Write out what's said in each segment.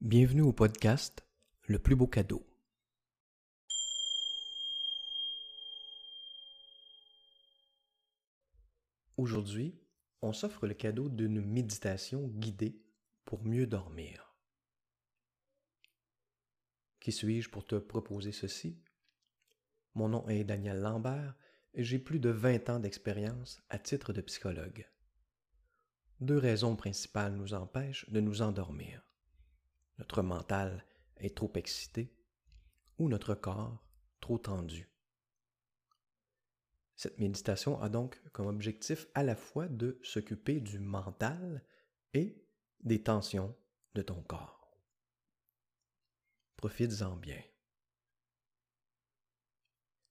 Bienvenue au podcast Le plus beau cadeau. Aujourd'hui, on s'offre le cadeau d'une méditation guidée pour mieux dormir. Qui suis-je pour te proposer ceci? Mon nom est Daniel Lambert et j'ai plus de 20 ans d'expérience à titre de psychologue. Deux raisons principales nous empêchent de nous endormir. Notre mental est trop excité ou notre corps trop tendu. Cette méditation a donc comme objectif à la fois de s'occuper du mental et des tensions de ton corps. Profites-en bien.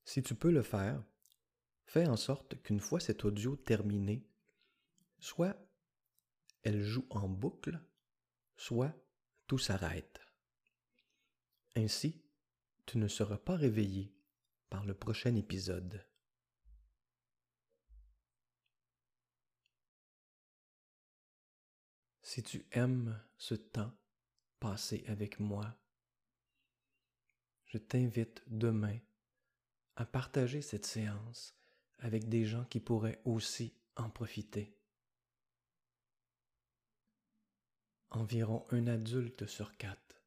Si tu peux le faire, fais en sorte qu'une fois cet audio terminé, soit elle joue en boucle, soit tout s'arrête. Ainsi, tu ne seras pas réveillé par le prochain épisode. Si tu aimes ce temps passé avec moi, je t'invite demain à partager cette séance avec des gens qui pourraient aussi en profiter. Environ un adulte sur quatre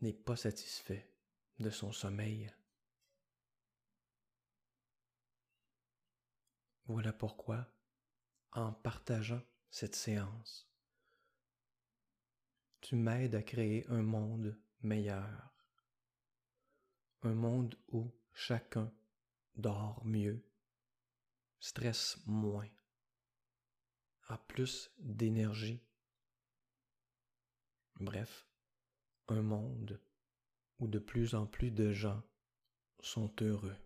n'est pas satisfait de son sommeil. Voilà pourquoi, en partageant cette séance, tu m'aides à créer un monde meilleur, un monde où chacun dort mieux, stresse moins, a plus d'énergie. Bref, un monde où de plus en plus de gens sont heureux.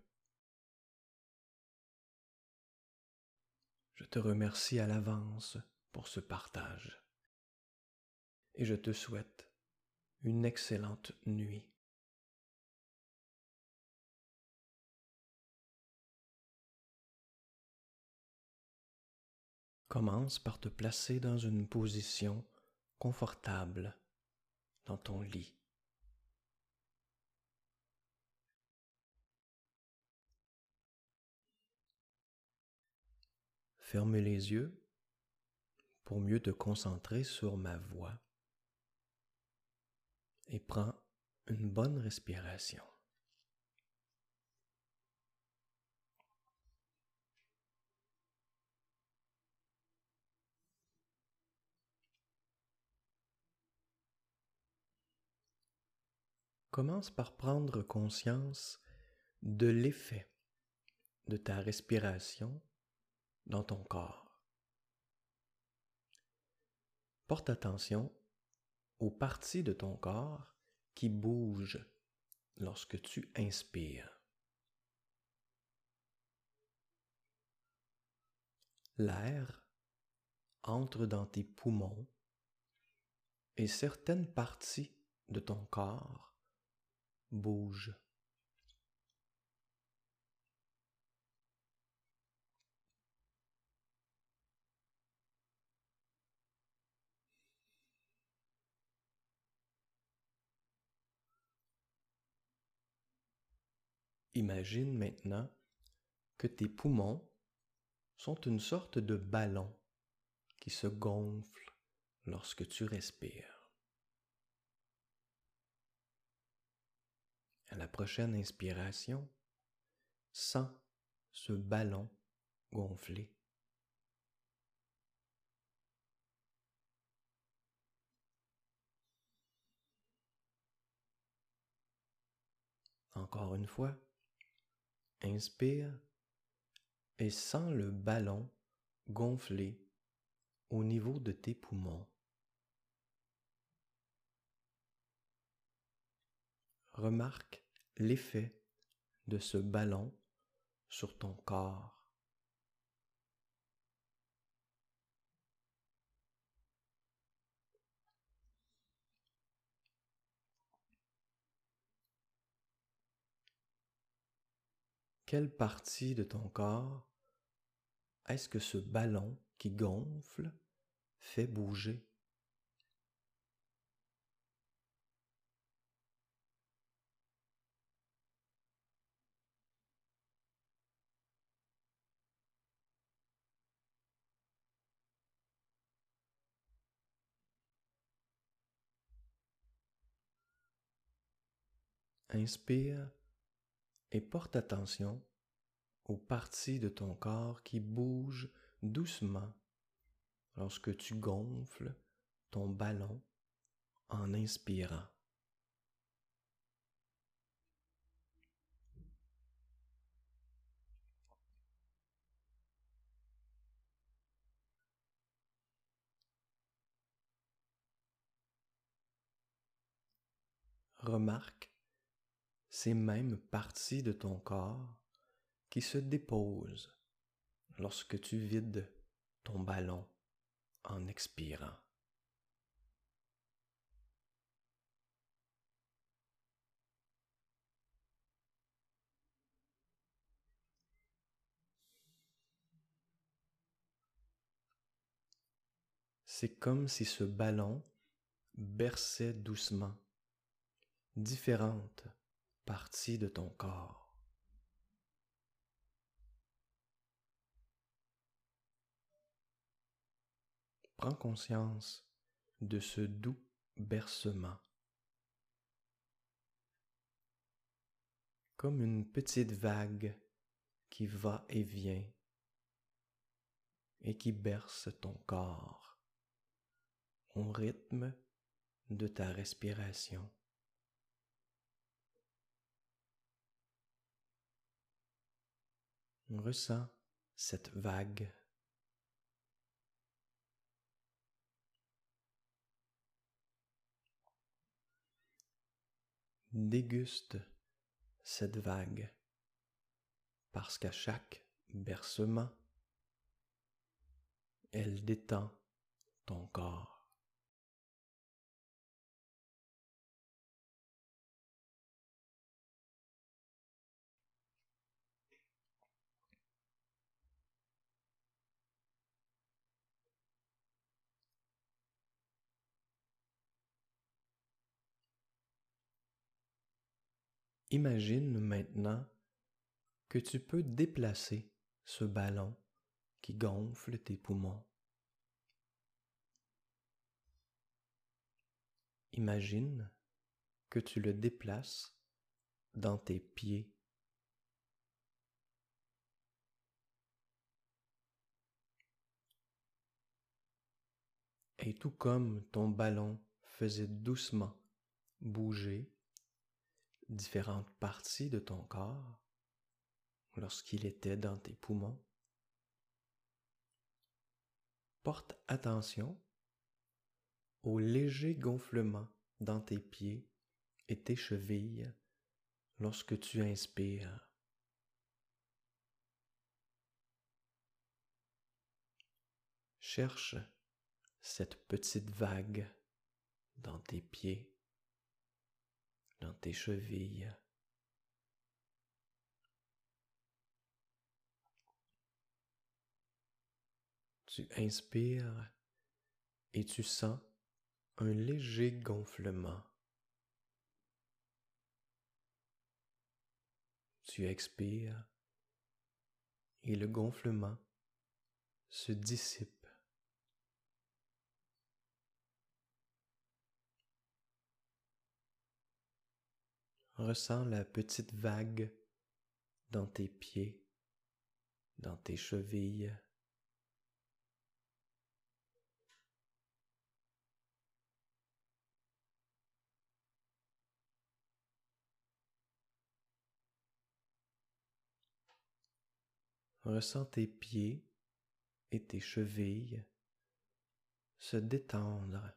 Je te remercie à l'avance pour ce partage et je te souhaite une excellente nuit. Commence par te placer dans une position confortable dans ton lit. Ferme les yeux pour mieux te concentrer sur ma voix et prends une bonne respiration. Commence par prendre conscience de l'effet de ta respiration dans ton corps. Porte attention aux parties de ton corps qui bougent lorsque tu inspires. L'air entre dans tes poumons et certaines parties de ton corps bouge. Imagine maintenant que tes poumons sont une sorte de ballon qui se gonfle lorsque tu respires. La prochaine inspiration, sens ce ballon gonfler. Encore une fois, inspire et sens le ballon gonfler au niveau de tes poumons. Remarque l'effet de ce ballon sur ton corps. Quelle partie de ton corps est-ce que ce ballon qui gonfle fait bouger? Inspire et porte attention aux parties de ton corps qui bougent doucement lorsque tu gonfles ton ballon en inspirant. Remarque ces mêmes parties de ton corps qui se déposent lorsque tu vides ton ballon en expirant. C'est comme si ce ballon berçait doucement différentes parties de ton corps. Prends conscience de ce doux bercement, comme une petite vague qui va et vient et qui berce ton corps au rythme de ta respiration. Cette vague. Déguste cette vague parce qu'à chaque bercement, elle détend ton corps. Imagine maintenant que tu peux déplacer ce ballon qui gonfle tes poumons. Imagine que tu le déplaces dans tes pieds. Et tout comme ton ballon faisait doucement bouger différentes parties de ton corps lorsqu'il était dans tes poumons. Porte attention au léger gonflement dans tes pieds et tes chevilles lorsque tu inspires. Cherche cette petite vague dans tes pieds dans tes chevilles. Tu inspires et tu sens un léger gonflement. Tu expires et le gonflement se dissipe. Ressens la petite vague dans tes pieds, dans tes chevilles. Ressens tes pieds et tes chevilles se détendre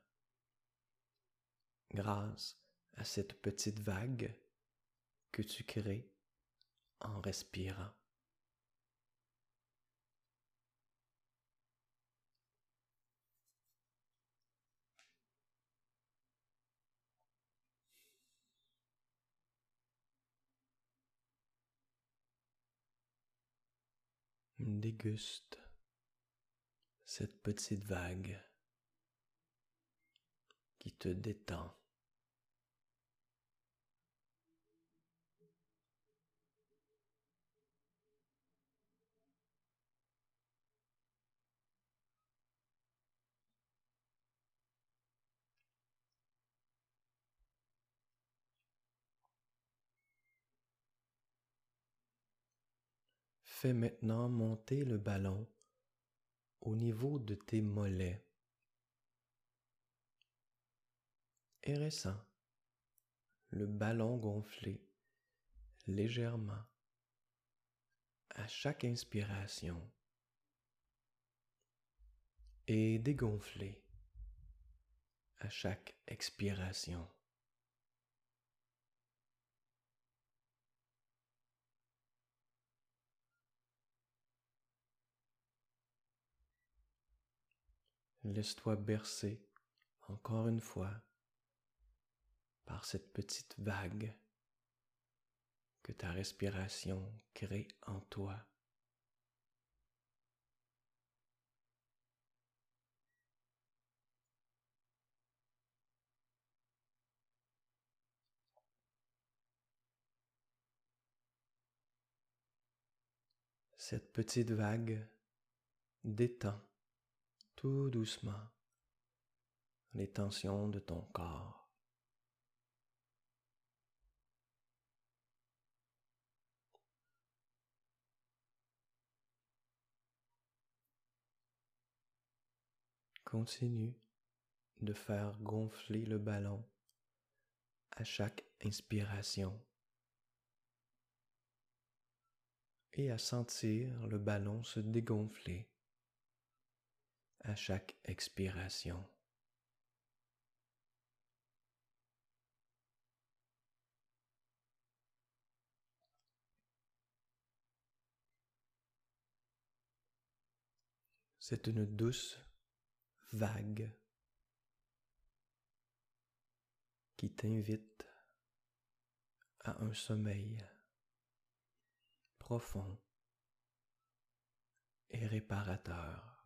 grâce à cette petite vague que tu crées en respirant. Déguste cette petite vague qui te détend. Fais maintenant monter le ballon au niveau de tes mollets et ressens le ballon gonfler légèrement à chaque inspiration et dégonfler à chaque expiration. Laisse-toi bercer encore une fois par cette petite vague que ta respiration crée en toi. Cette petite vague détend tout doucement les tensions de ton corps. Continue de faire gonfler le ballon à chaque inspiration et à sentir le ballon se dégonfler à chaque expiration. C'est une douce vague qui t'invite à un sommeil profond et réparateur.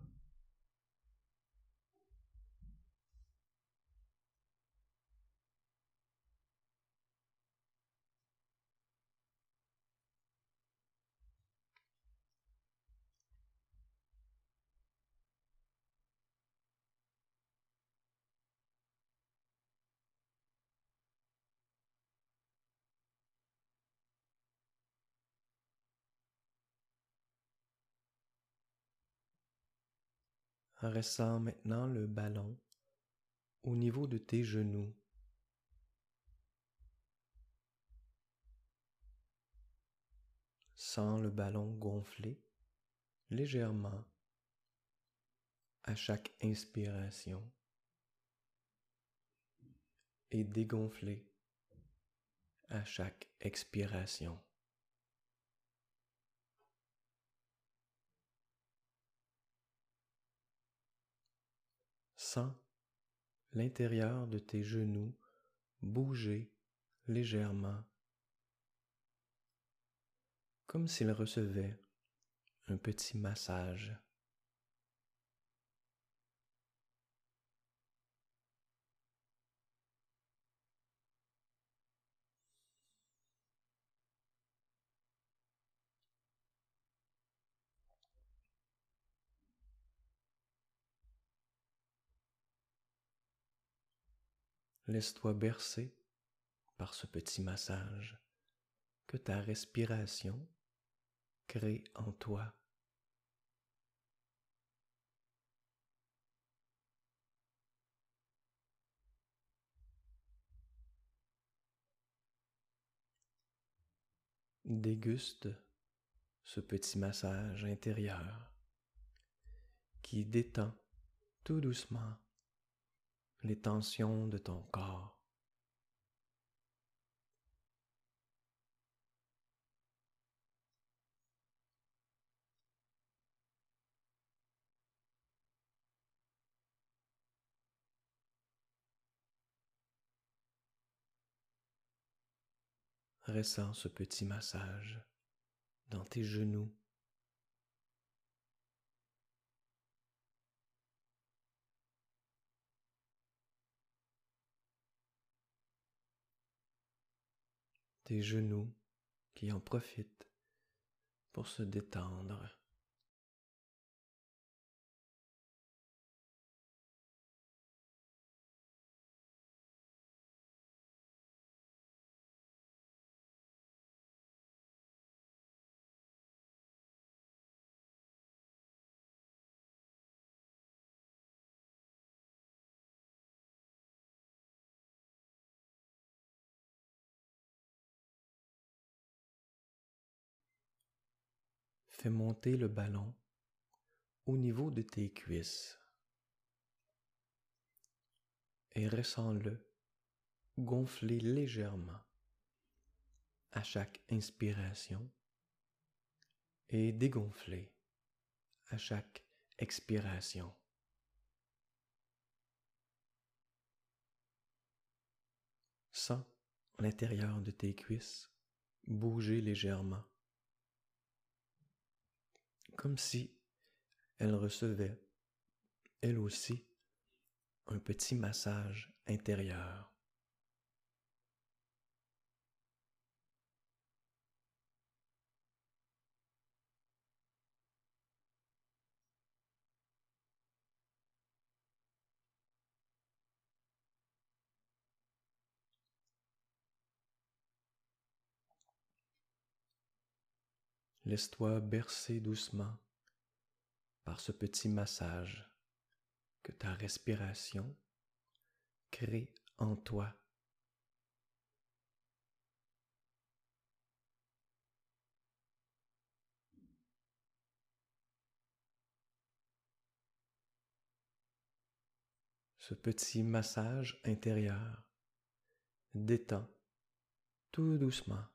Ressens maintenant le ballon au niveau de tes genoux. Sens le ballon gonfler légèrement à chaque inspiration et dégonfler à chaque expiration. Sens l'intérieur de tes genoux bouger légèrement, comme s'ils recevaient un petit massage. Laisse-toi bercer par ce petit massage que ta respiration crée en toi. Déguste ce petit massage intérieur qui détend tout doucement les tensions de ton corps. Ressens ce petit massage dans tes genoux genoux qui en profitent pour se détendre. Fais monter le ballon au niveau de tes cuisses et ressens-le gonfler légèrement à chaque inspiration et dégonfler à chaque expiration. Sens l'intérieur de tes cuisses bouger légèrement, comme si elles recevaient, elles aussi, un petit massage intérieur. Laisse-toi bercer doucement par ce petit massage que ta respiration crée en toi. Ce petit massage intérieur détend tout doucement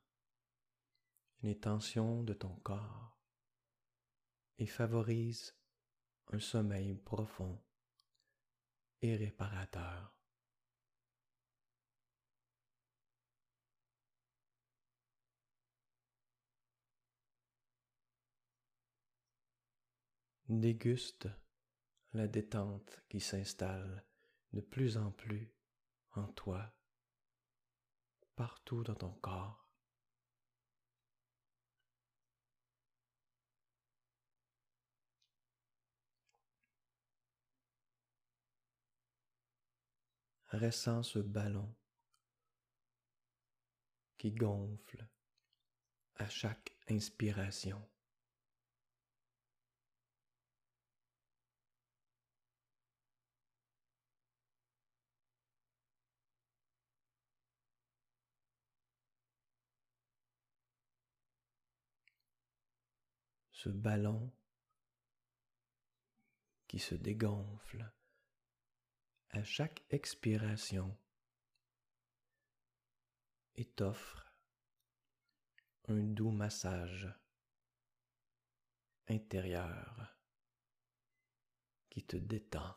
les tensions de ton corps et favorise un sommeil profond et réparateur. Déguste la détente qui s'installe de plus en plus en toi, partout dans ton corps. Ressens ce ballon qui gonfle à chaque inspiration. Ce ballon qui se dégonfle à chaque expiration et t'offre un doux massage intérieur qui te détend.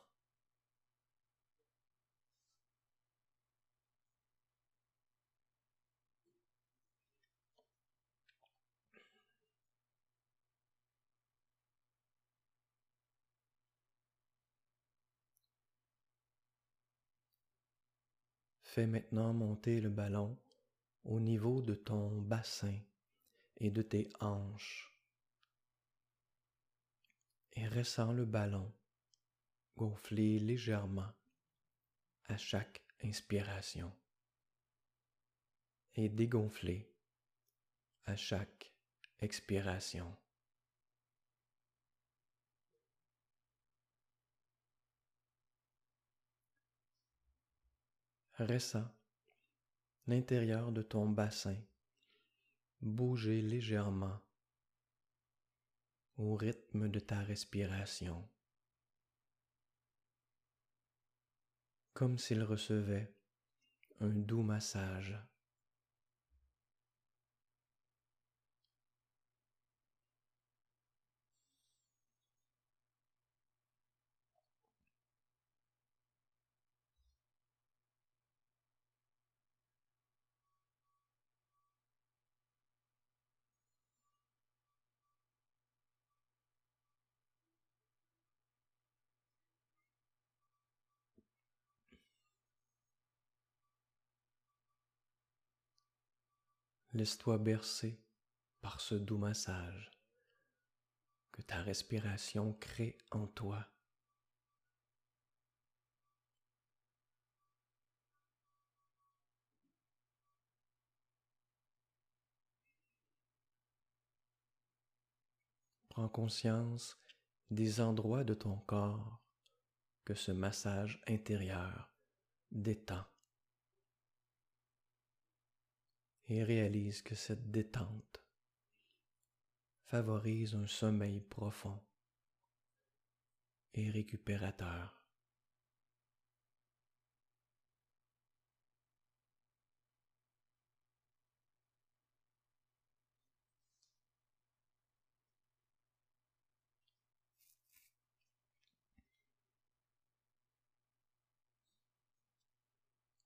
Fais maintenant monter le ballon au niveau de ton bassin et de tes hanches. Et ressens le ballon gonfler légèrement à chaque inspiration et dégonfler à chaque expiration. Ressens l'intérieur de ton bassin bouger légèrement au rythme de ta respiration, comme s'il recevait un doux massage. Laisse-toi bercer par ce doux massage que ta respiration crée en toi. Prends conscience des endroits de ton corps que ce massage intérieur détend. Et réalise que cette détente favorise un sommeil profond et récupérateur.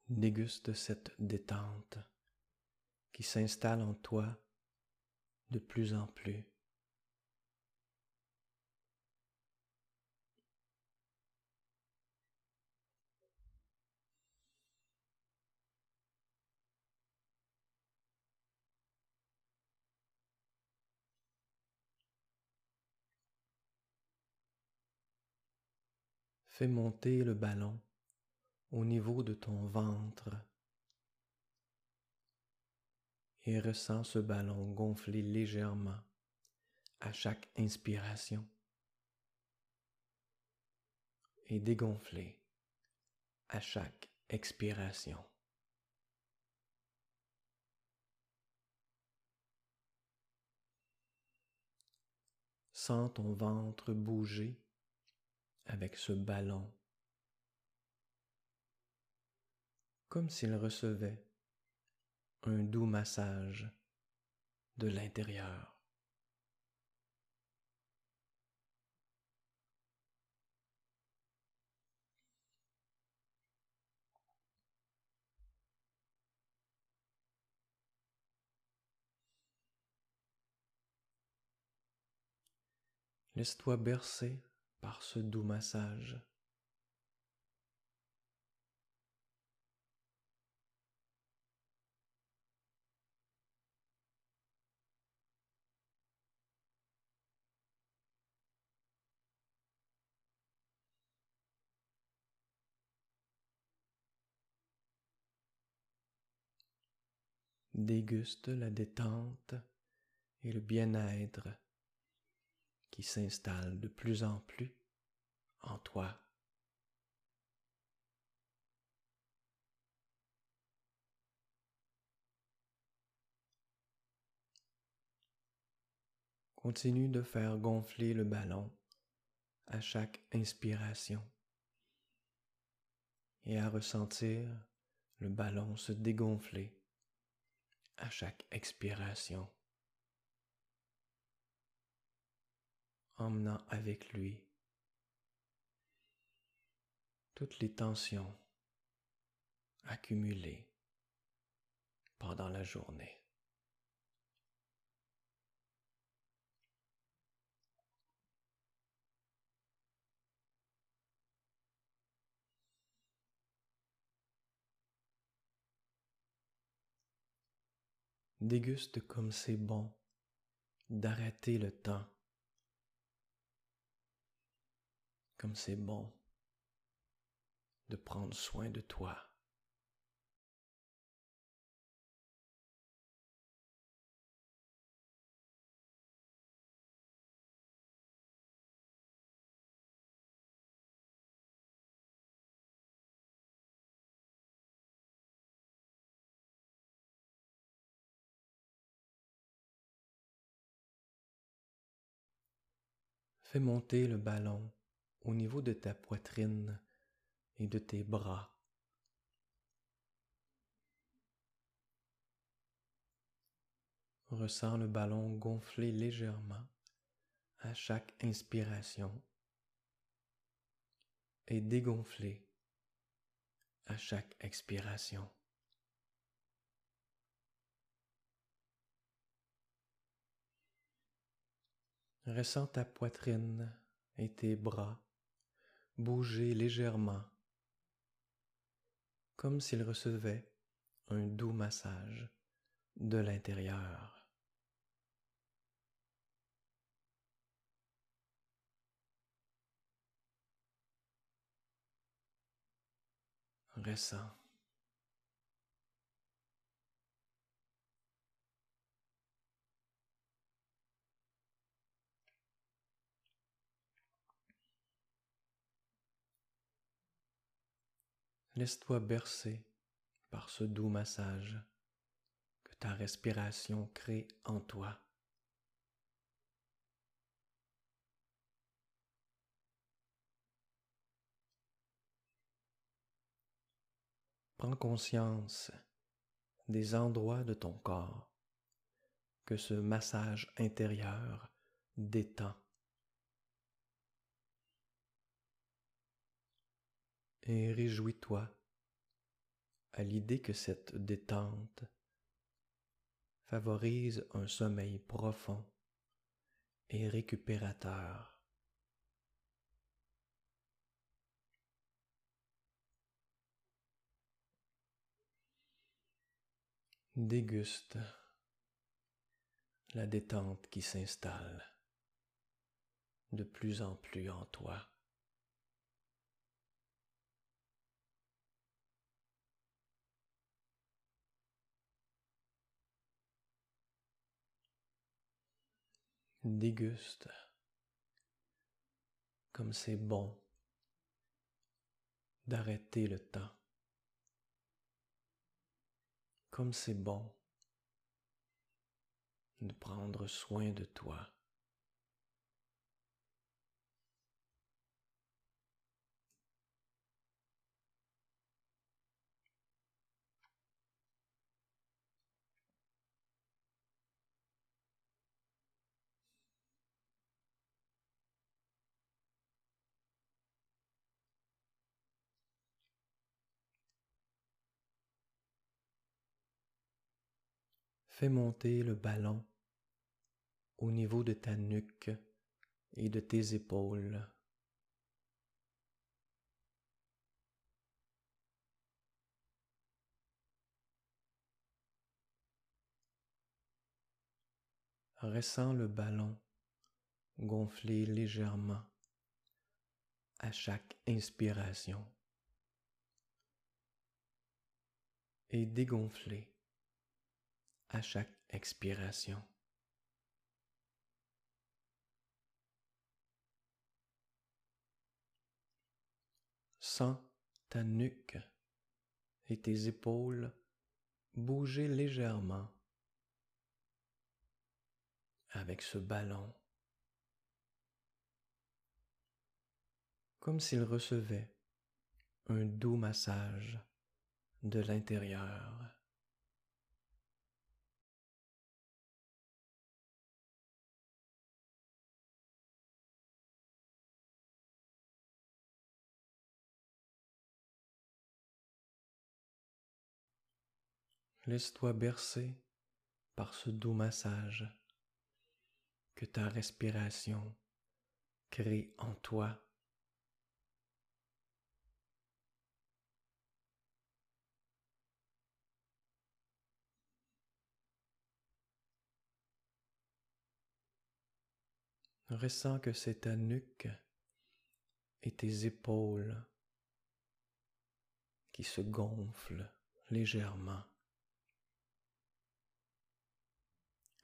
Déguste cette détente qui s'installe en toi de plus en plus. Fais monter le ballon au niveau de ton ventre et ressens ce ballon gonfler légèrement à chaque inspiration et dégonfler à chaque expiration. Sens ton ventre bouger avec ce ballon, comme s'il recevait un doux massage de l'intérieur. Laisse-toi bercer par ce doux massage. Déguste la détente et le bien-être qui s'installe de plus en plus en toi. Continue de faire gonfler le ballon à chaque inspiration et à ressentir le ballon se dégonfler à chaque expiration. emmenant avec lui toutes les tensions accumulées pendant la journée. Déguste comme c'est bon d'arrêter le temps comme c'est bon de prendre soin de toi. Fais monter le ballon au niveau de ta poitrine et de tes bras. Ressens le ballon gonfler légèrement à chaque inspiration et dégonfler à chaque expiration. Ressens ta poitrine et tes bras bouger légèrement, comme s'il recevait un doux massage de l'intérieur. Ressens. laisse-toi bercer par ce doux massage que ta respiration crée en toi. Prends conscience des endroits de ton corps que ce massage intérieur détend Et réjouis-toi à l'idée que cette détente favorise un sommeil profond et récupérateur. Déguste la détente qui s'installe de plus en plus en toi. Déguste comme c'est bon d'arrêter le temps comme c'est bon de prendre soin de toi. Fais monter le ballon au niveau de ta nuque et de tes épaules. Ressens le ballon gonfler légèrement à chaque inspiration et dégonfler à chaque expiration. Sens ta nuque et tes épaules bouger légèrement avec ce ballon, comme s'il recevait un doux massage de l'intérieur. Laisse-toi bercer par ce doux massage que ta respiration crée en toi. Ressens que c'est ta nuque et tes épaules qui se gonflent légèrement.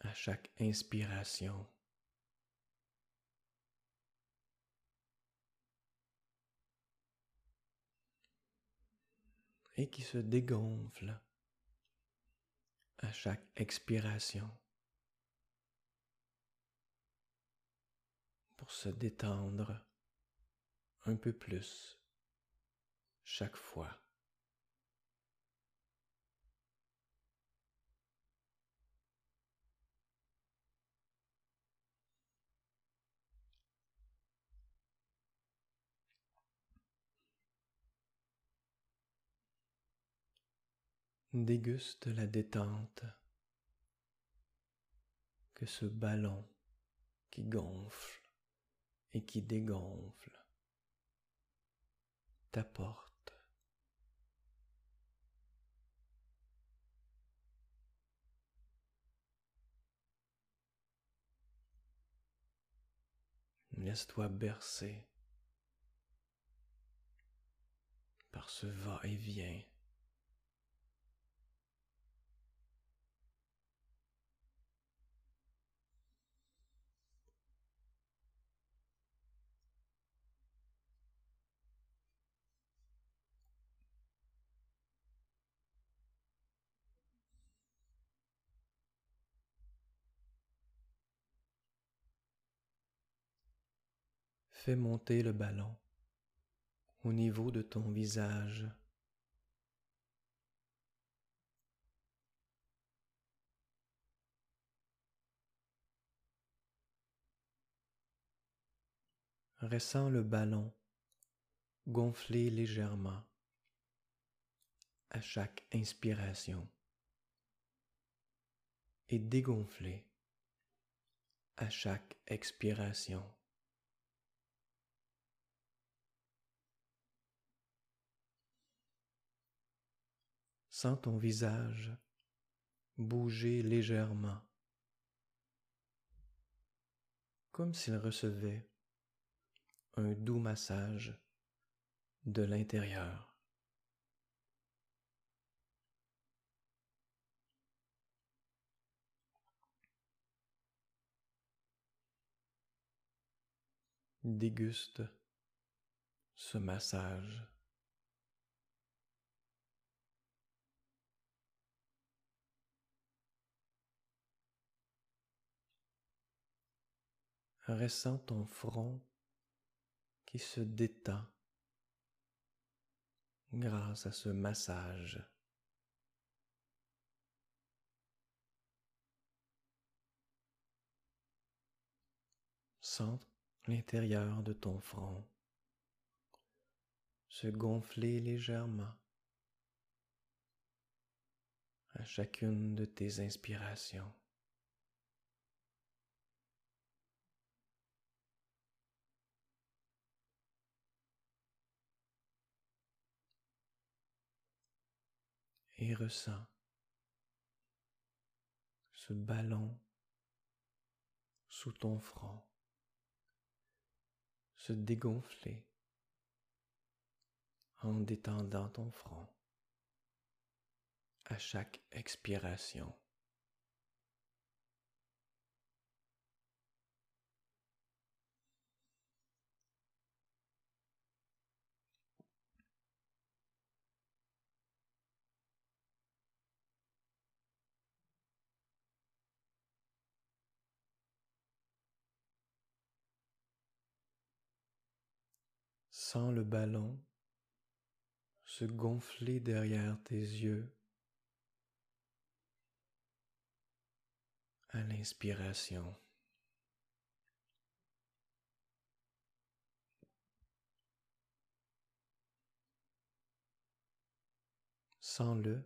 À chaque inspiration. Et qui se dégonfle à chaque expiration pour se détendre un peu plus chaque fois. Déguste la détente que ce ballon qui gonfle et qui dégonfle t'apporte. Laisse-toi bercer par ce va-et-vient Fais monter le ballon au niveau de ton visage. Ressens le ballon gonfler légèrement à chaque inspiration et dégonfler à chaque expiration. Sens ton visage bouger légèrement, comme s'il recevait un doux massage de l'intérieur. Déguste ce massage. Ressens ton front qui se détend grâce à ce massage. Sens l'intérieur de ton front se gonfler légèrement à chacune de tes inspirations. Et ressens ce ballon sous ton front se dégonfler en détendant ton front à chaque expiration. Sens le ballon se gonfler derrière tes yeux à l'inspiration. Sens-le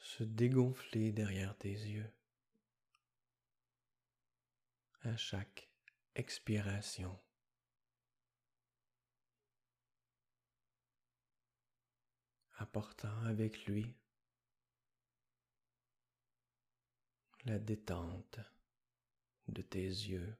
se dégonfler derrière tes yeux à chaque expiration. Apportant avec lui la détente de tes yeux.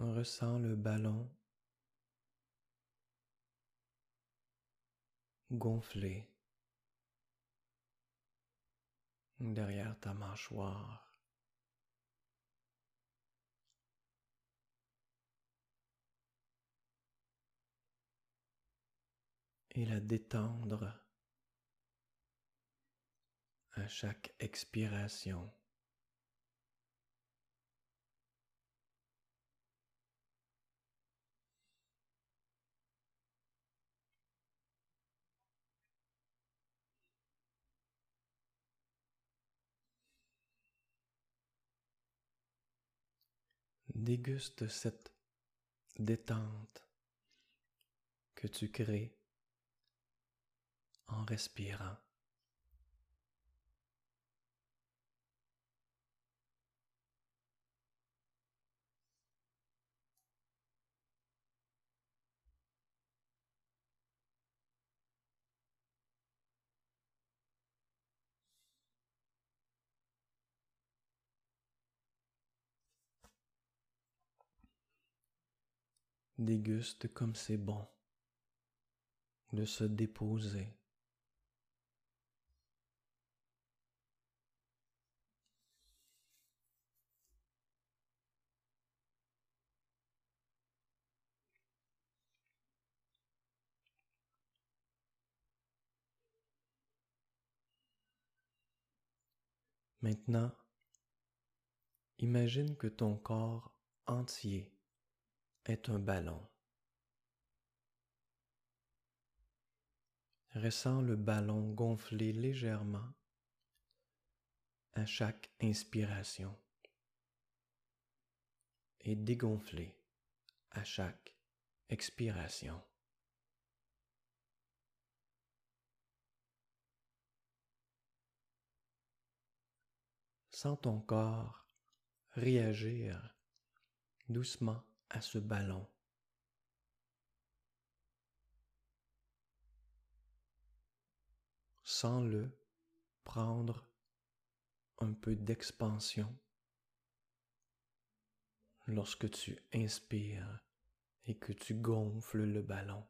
On ressent le ballon gonfler derrière ta mâchoire. Et la détendre à chaque expiration. Déguste cette détente que tu crées en respirant. Déguste comme c'est bon de se déposer. Maintenant, imagine que ton corps entier est un ballon. Ressens le ballon gonfler légèrement à chaque inspiration et dégonfler à chaque expiration. Sens ton corps réagir doucement à ce ballon. Sens-le prendre un peu d'expansion lorsque tu inspires et que tu gonfles le ballon.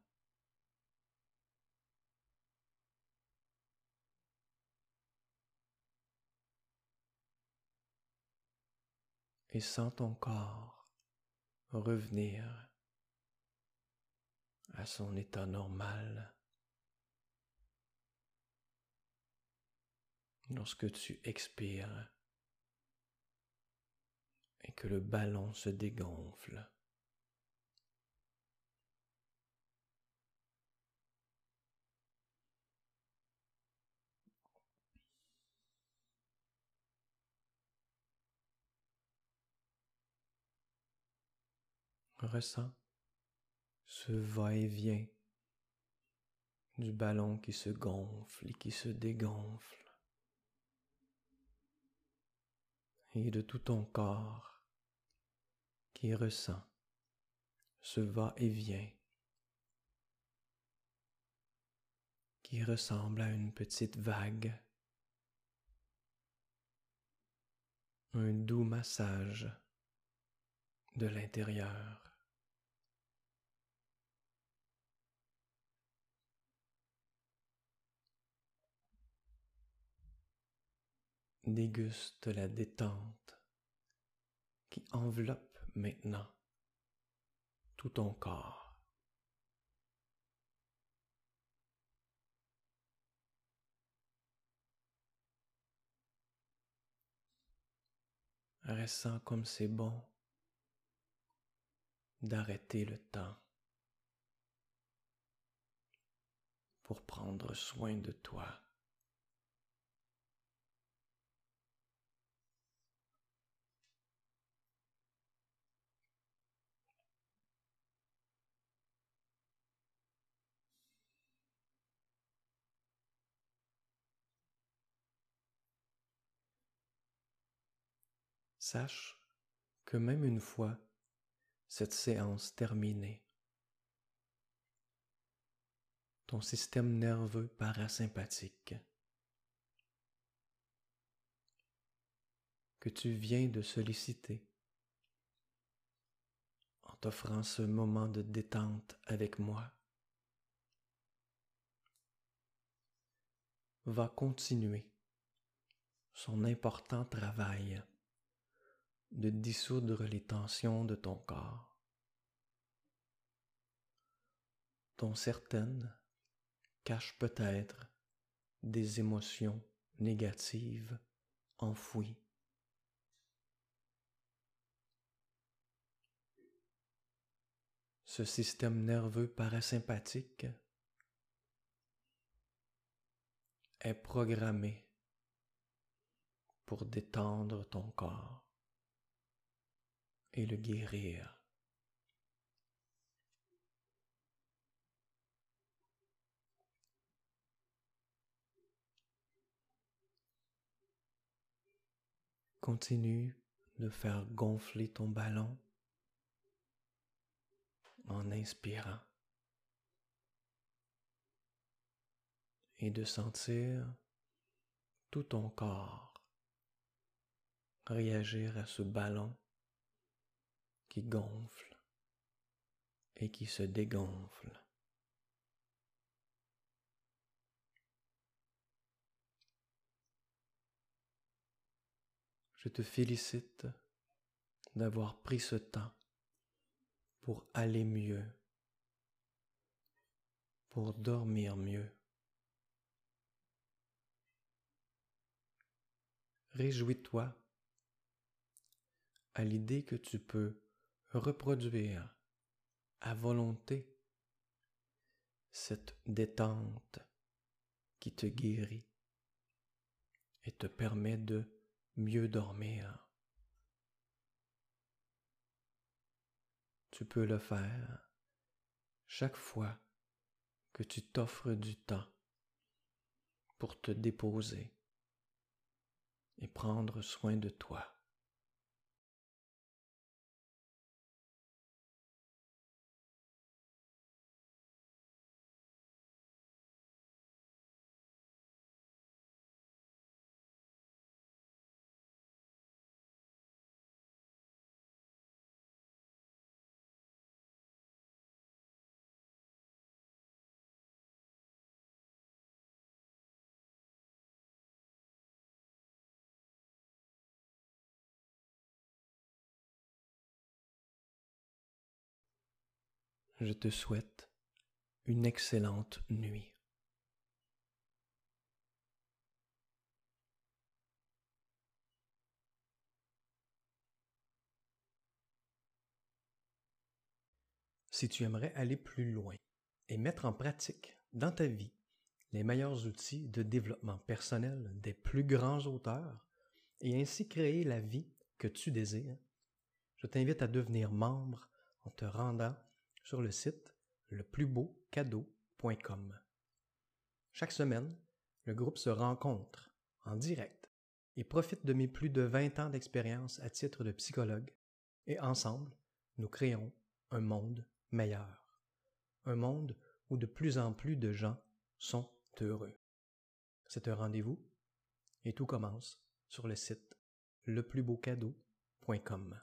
Et sens ton corps revenir à son état normal lorsque tu expires et que le ballon se dégonfle. Ressens ce va-et-vient du ballon qui se gonfle et qui se dégonfle. et de tout ton corps qui ressent ce va-et-vient qui ressemble à une petite vague, un doux massage de l'intérieur. Déguste la détente qui enveloppe maintenant tout ton corps. Ressens comme c'est bon d'arrêter le temps pour prendre soin de toi. Sache que même une fois cette séance terminée, ton système nerveux parasympathique que tu viens de solliciter en t'offrant ce moment de détente avec moi va continuer son important travail de dissoudre les tensions de ton corps, dont certaines cachent peut-être des émotions négatives enfouies. Ce système nerveux parasympathique est programmé pour détendre ton corps et le guérir. Continue de faire gonfler ton ballon en inspirant et de sentir tout ton corps réagir à ce ballon qui gonfle et qui se dégonfle. Je te félicite d'avoir pris ce temps pour aller mieux, pour dormir mieux. Réjouis-toi à l'idée que tu peux reproduire à volonté cette détente qui te guérit et te permet de mieux dormir. Tu peux le faire chaque fois que tu t'offres du temps pour te déposer et prendre soin de toi. Je te souhaite une excellente nuit. Si tu aimerais aller plus loin et mettre en pratique dans ta vie les meilleurs outils de développement personnel des plus grands auteurs et ainsi créer la vie que tu désires, je t'invite à devenir membre en te rendant sur le site leplusbeaucadeau.com. Chaque semaine, le groupe se rencontre en direct et profite de mes plus de 20 ans d'expérience à titre de psychologue et ensemble, nous créons un monde meilleur. Un monde où de plus en plus de gens sont heureux. C'est un rendez-vous et tout commence sur le site leplusbeaucadeau.com.